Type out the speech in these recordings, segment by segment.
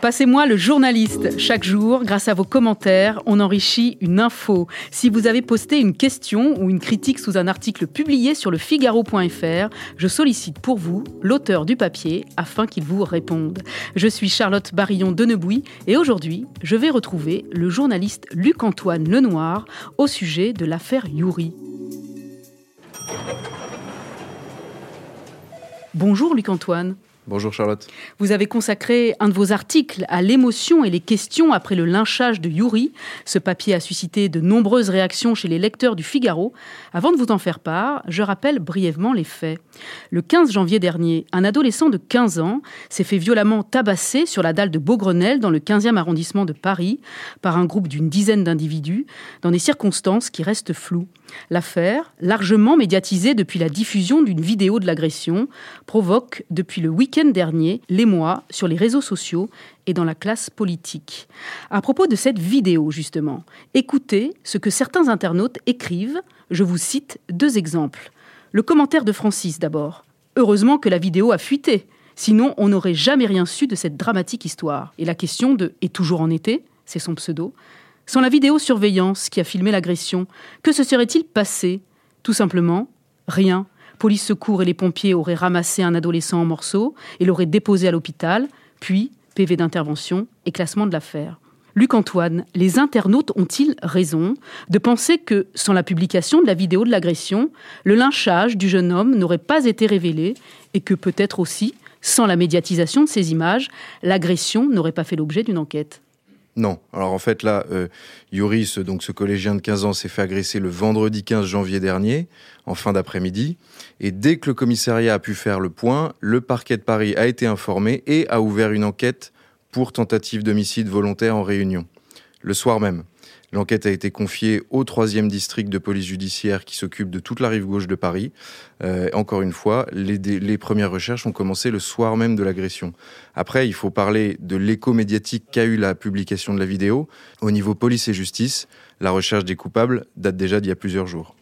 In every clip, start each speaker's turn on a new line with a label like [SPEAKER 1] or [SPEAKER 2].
[SPEAKER 1] Passez-moi le journaliste. Chaque jour, grâce à vos commentaires, on enrichit une info. Si vous avez posté une question ou une critique sous un article publié sur le figaro.fr, je sollicite pour vous l'auteur du papier afin qu'il vous réponde. Je suis Charlotte Barillon Denebouy et aujourd'hui, je vais retrouver le journaliste Luc-Antoine Lenoir au sujet de l'affaire Yuri. Bonjour Luc-Antoine.
[SPEAKER 2] Bonjour Charlotte.
[SPEAKER 1] Vous avez consacré un de vos articles à l'émotion et les questions après le lynchage de Yuri. Ce papier a suscité de nombreuses réactions chez les lecteurs du Figaro. Avant de vous en faire part, je rappelle brièvement les faits. Le 15 janvier dernier, un adolescent de 15 ans s'est fait violemment tabasser sur la dalle de Beaugrenelle dans le 15e arrondissement de Paris par un groupe d'une dizaine d'individus dans des circonstances qui restent floues. L'affaire, largement médiatisée depuis la diffusion d'une vidéo de l'agression, provoque depuis le week-end dernier l'émoi sur les réseaux sociaux et dans la classe politique. À propos de cette vidéo, justement, écoutez ce que certains internautes écrivent. Je vous cite deux exemples. Le commentaire de Francis d'abord. Heureusement que la vidéo a fuité. Sinon, on n'aurait jamais rien su de cette dramatique histoire. Et la question de Et toujours en été? C'est son pseudo. Sans la vidéosurveillance qui a filmé l'agression, que se serait-il passé? Tout simplement, rien. Police secours et les pompiers auraient ramassé un adolescent en morceaux et l'auraient déposé à l'hôpital, puis PV d'intervention et classement de l'affaire. Luc-Antoine, les internautes ont-ils raison de penser que, sans la publication de la vidéo de l'agression, le lynchage du jeune homme n'aurait pas été révélé et que peut-être aussi, sans la médiatisation de ces images, l'agression n'aurait pas fait l'objet d'une enquête?
[SPEAKER 2] Non. Alors en fait là, euh, donc ce collégien de 15 ans, s'est fait agresser le vendredi 15 janvier dernier, en fin d'après-midi. Et dès que le commissariat a pu faire le point, le parquet de Paris a été informé et a ouvert une enquête pour tentative d'homicide volontaire en réunion. Le soir même. L'enquête a été confiée au troisième district de police judiciaire qui s'occupe de toute la rive gauche de Paris. Euh, encore une fois, les, les, premières recherches ont commencé le soir même de l'agression. Après, il faut parler de l'écho médiatique qu'a eu la publication de la vidéo. Au niveau police et justice, la recherche des coupables date déjà d'il y a plusieurs jours.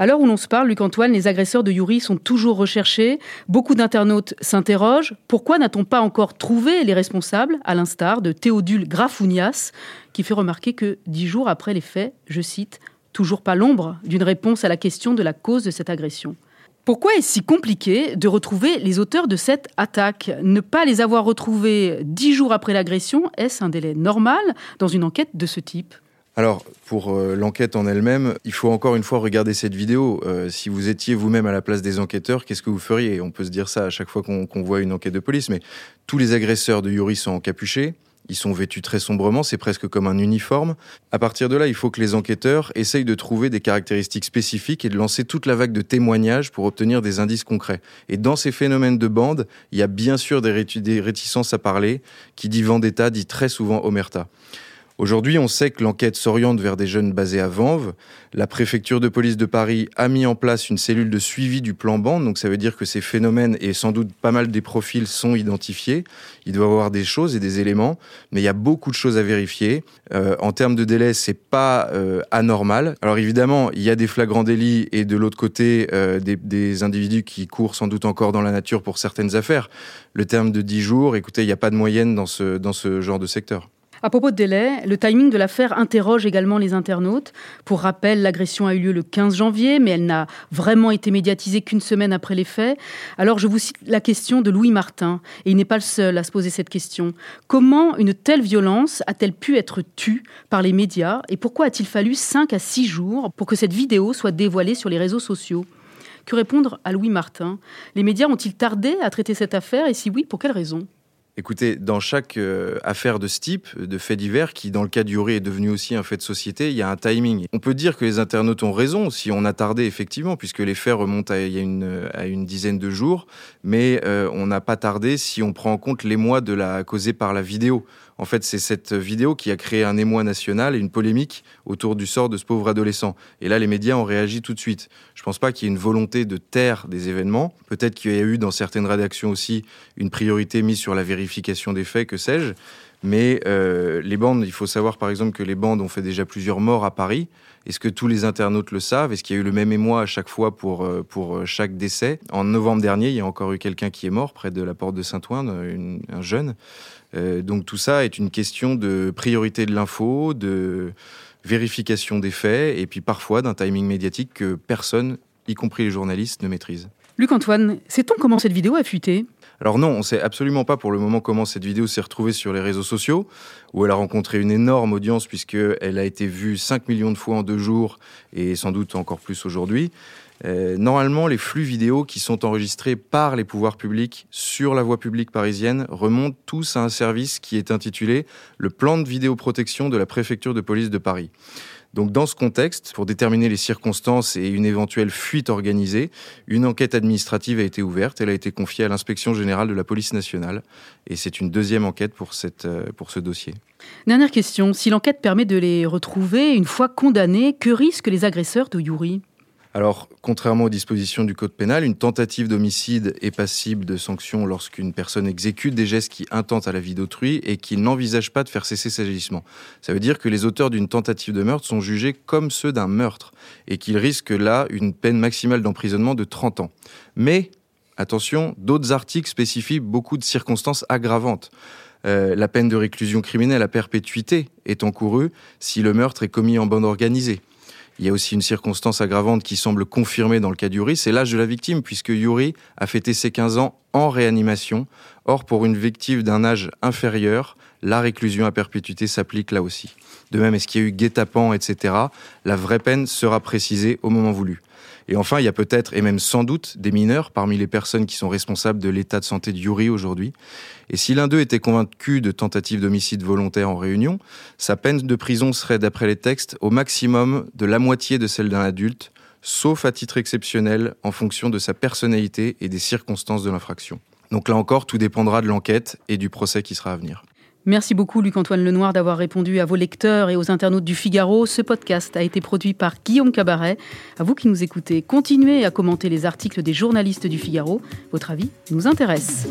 [SPEAKER 1] À l'heure où l'on se parle, Luc-Antoine, les agresseurs de Yuri sont toujours recherchés. Beaucoup d'internautes s'interrogent. Pourquoi n'a-t-on pas encore trouvé les responsables, à l'instar de Théodule Grafounias, qui fait remarquer que dix jours après les faits, je cite, toujours pas l'ombre d'une réponse à la question de la cause de cette agression. Pourquoi est-ce si compliqué de retrouver les auteurs de cette attaque? Ne pas les avoir retrouvés dix jours après l'agression, est-ce un délai normal dans une enquête de ce type?
[SPEAKER 2] Alors, pour euh, l'enquête en elle-même, il faut encore une fois regarder cette vidéo. Euh, si vous étiez vous-même à la place des enquêteurs, qu'est-ce que vous feriez? On peut se dire ça à chaque fois qu'on voit une enquête de police, mais tous les agresseurs de Yuri sont encapuchés. Ils sont vêtus très sombrement, c'est presque comme un uniforme. À partir de là, il faut que les enquêteurs essayent de trouver des caractéristiques spécifiques et de lancer toute la vague de témoignages pour obtenir des indices concrets. Et dans ces phénomènes de bande, il y a bien sûr des, réticences à parler. Qui dit vendetta dit très souvent omerta. Aujourd'hui, on sait que l'enquête s'oriente vers des jeunes basés à Vanves. La préfecture de police de Paris a mis en place une cellule de suivi du plan bande, donc ça veut dire que ces phénomènes et sans doute pas mal des profils sont identifiés. Il doit y avoir des choses et des éléments, mais il y a beaucoup de choses à vérifier. Euh, en termes de délai, c'est pas euh, anormal. Alors évidemment, il y a des flagrants délits et de l'autre côté, euh, des, des, individus qui courent sans doute encore dans la nature pour certaines affaires. Le terme de 10 jours, écoutez, il n'y a pas de moyenne dans ce, dans ce genre de secteur.
[SPEAKER 1] À propos de délai, le timing de l'affaire interroge également les internautes. Pour rappel, l'agression a eu lieu le 15 janvier, mais elle n'a vraiment été médiatisée qu'une semaine après les faits. Alors je vous cite la question de Louis Martin, et il n'est pas le seul à se poser cette question. Comment une telle violence a-t-elle pu être tue par les médias, et pourquoi a-t-il fallu 5 à 6 jours pour que cette vidéo soit dévoilée sur les réseaux sociaux? Que répondre à Louis Martin? Les médias ont-ils tardé à traiter cette affaire, et si oui, pour quelles raisons
[SPEAKER 2] Écoutez, dans chaque euh, affaire de ce type, de fait divers, qui dans le cas d'Yuri est devenu aussi un fait de société, il y a un timing. On peut dire que les internautes ont raison si on a tardé effectivement, puisque les faits remontent à, une, dizaine de jours, mais euh, on n'a pas tardé si on prend en compte l'émoi de la causée par la vidéo. En fait, c'est cette vidéo qui a créé un émoi national et une polémique autour du sort de ce pauvre adolescent. Et là, les médias ont réagi tout de suite. Je ne pense pas qu'il y ait une volonté de taire des événements. Peut-être qu'il y a eu dans certaines rédactions aussi une priorité mise sur la vérification des faits, que sais-je. Mais euh, les bandes, il faut savoir par exemple que les bandes ont fait déjà plusieurs morts à Paris. Est-ce que tous les internautes le savent? Est-ce qu'il y a eu le même émoi à chaque fois pour, euh, pour euh, chaque décès? En novembre dernier, il y a encore eu quelqu'un qui est mort près de la porte de Saint-Ouen, un jeune. donc tout ça est une question de priorité de l'info, de vérification des faits et puis parfois d'un timing médiatique que personne, y compris les journalistes, ne maîtrise.
[SPEAKER 1] Luc-Antoine, sait-on comment cette vidéo a fuité?
[SPEAKER 2] Alors non, on sait absolument pas pour le moment comment cette vidéo s'est retrouvée sur les réseaux sociaux, où elle a rencontré une énorme audience puisqu'elle a été vue 5 millions de fois en deux jours et sans doute encore plus aujourd'hui. Euh, normalement, les flux vidéo qui sont enregistrés par les pouvoirs publics sur la voie publique parisienne remontent tous à un service qui est intitulé le plan de vidéoprotection de la préfecture de police de Paris. Donc dans ce contexte, pour déterminer les circonstances et une éventuelle fuite organisée, une enquête administrative a été ouverte. Elle a été confiée à l'inspection générale de la police nationale. Et c'est une deuxième enquête pour, euh, ce dossier.
[SPEAKER 1] Dernière question. Si l'enquête permet de les retrouver une fois condamnés, que risquent les agresseurs de Yuri
[SPEAKER 2] alors, contrairement aux dispositions du Code pénal, une tentative d'homicide est passible de sanctions lorsqu'une personne exécute des gestes qui intentent à la vie d'autrui et qui n'envisage pas de faire cesser ses agissements. Ça veut dire que les auteurs d'une tentative de meurtre sont jugés comme ceux d'un meurtre et qu'ils risquent là une peine maximale d'emprisonnement de 30 ans. Mais, attention, d'autres articles spécifient beaucoup de circonstances aggravantes. Euh, la peine de réclusion criminelle à perpétuité est encourue si le meurtre est commis en bande organisée. Il y a aussi une circonstance aggravante qui semble confirmée dans le cas d'Yuri, c'est l'âge de la victime, puisque Yuri a fêté ses 15 ans en réanimation. Or, pour une victime d'un âge inférieur, la réclusion à perpétuité s'applique là aussi. De même, est-ce qu'il y a eu guet-apens, etc. La vraie peine sera précisée au moment voulu. Et enfin, il y a peut-être, et même sans doute, des mineurs parmi les personnes qui sont responsables de l'état de santé de Yuri aujourd'hui. Et si l'un d'eux était convaincu de tentative d'homicide volontaire en réunion, sa peine de prison serait, d'après les textes, au maximum de la moitié de celle d'un adulte, sauf à titre exceptionnel en fonction de sa personnalité et des circonstances de l'infraction. Donc là encore, tout dépendra de l'enquête et du procès qui sera à venir.
[SPEAKER 1] Merci beaucoup Luc-Antoine Lenoir d'avoir répondu à vos lecteurs et aux internautes du Figaro. Ce podcast a été produit par Guillaume Cabaret. À vous qui nous écoutez, continuez à commenter les articles des journalistes du Figaro. Votre avis nous intéresse.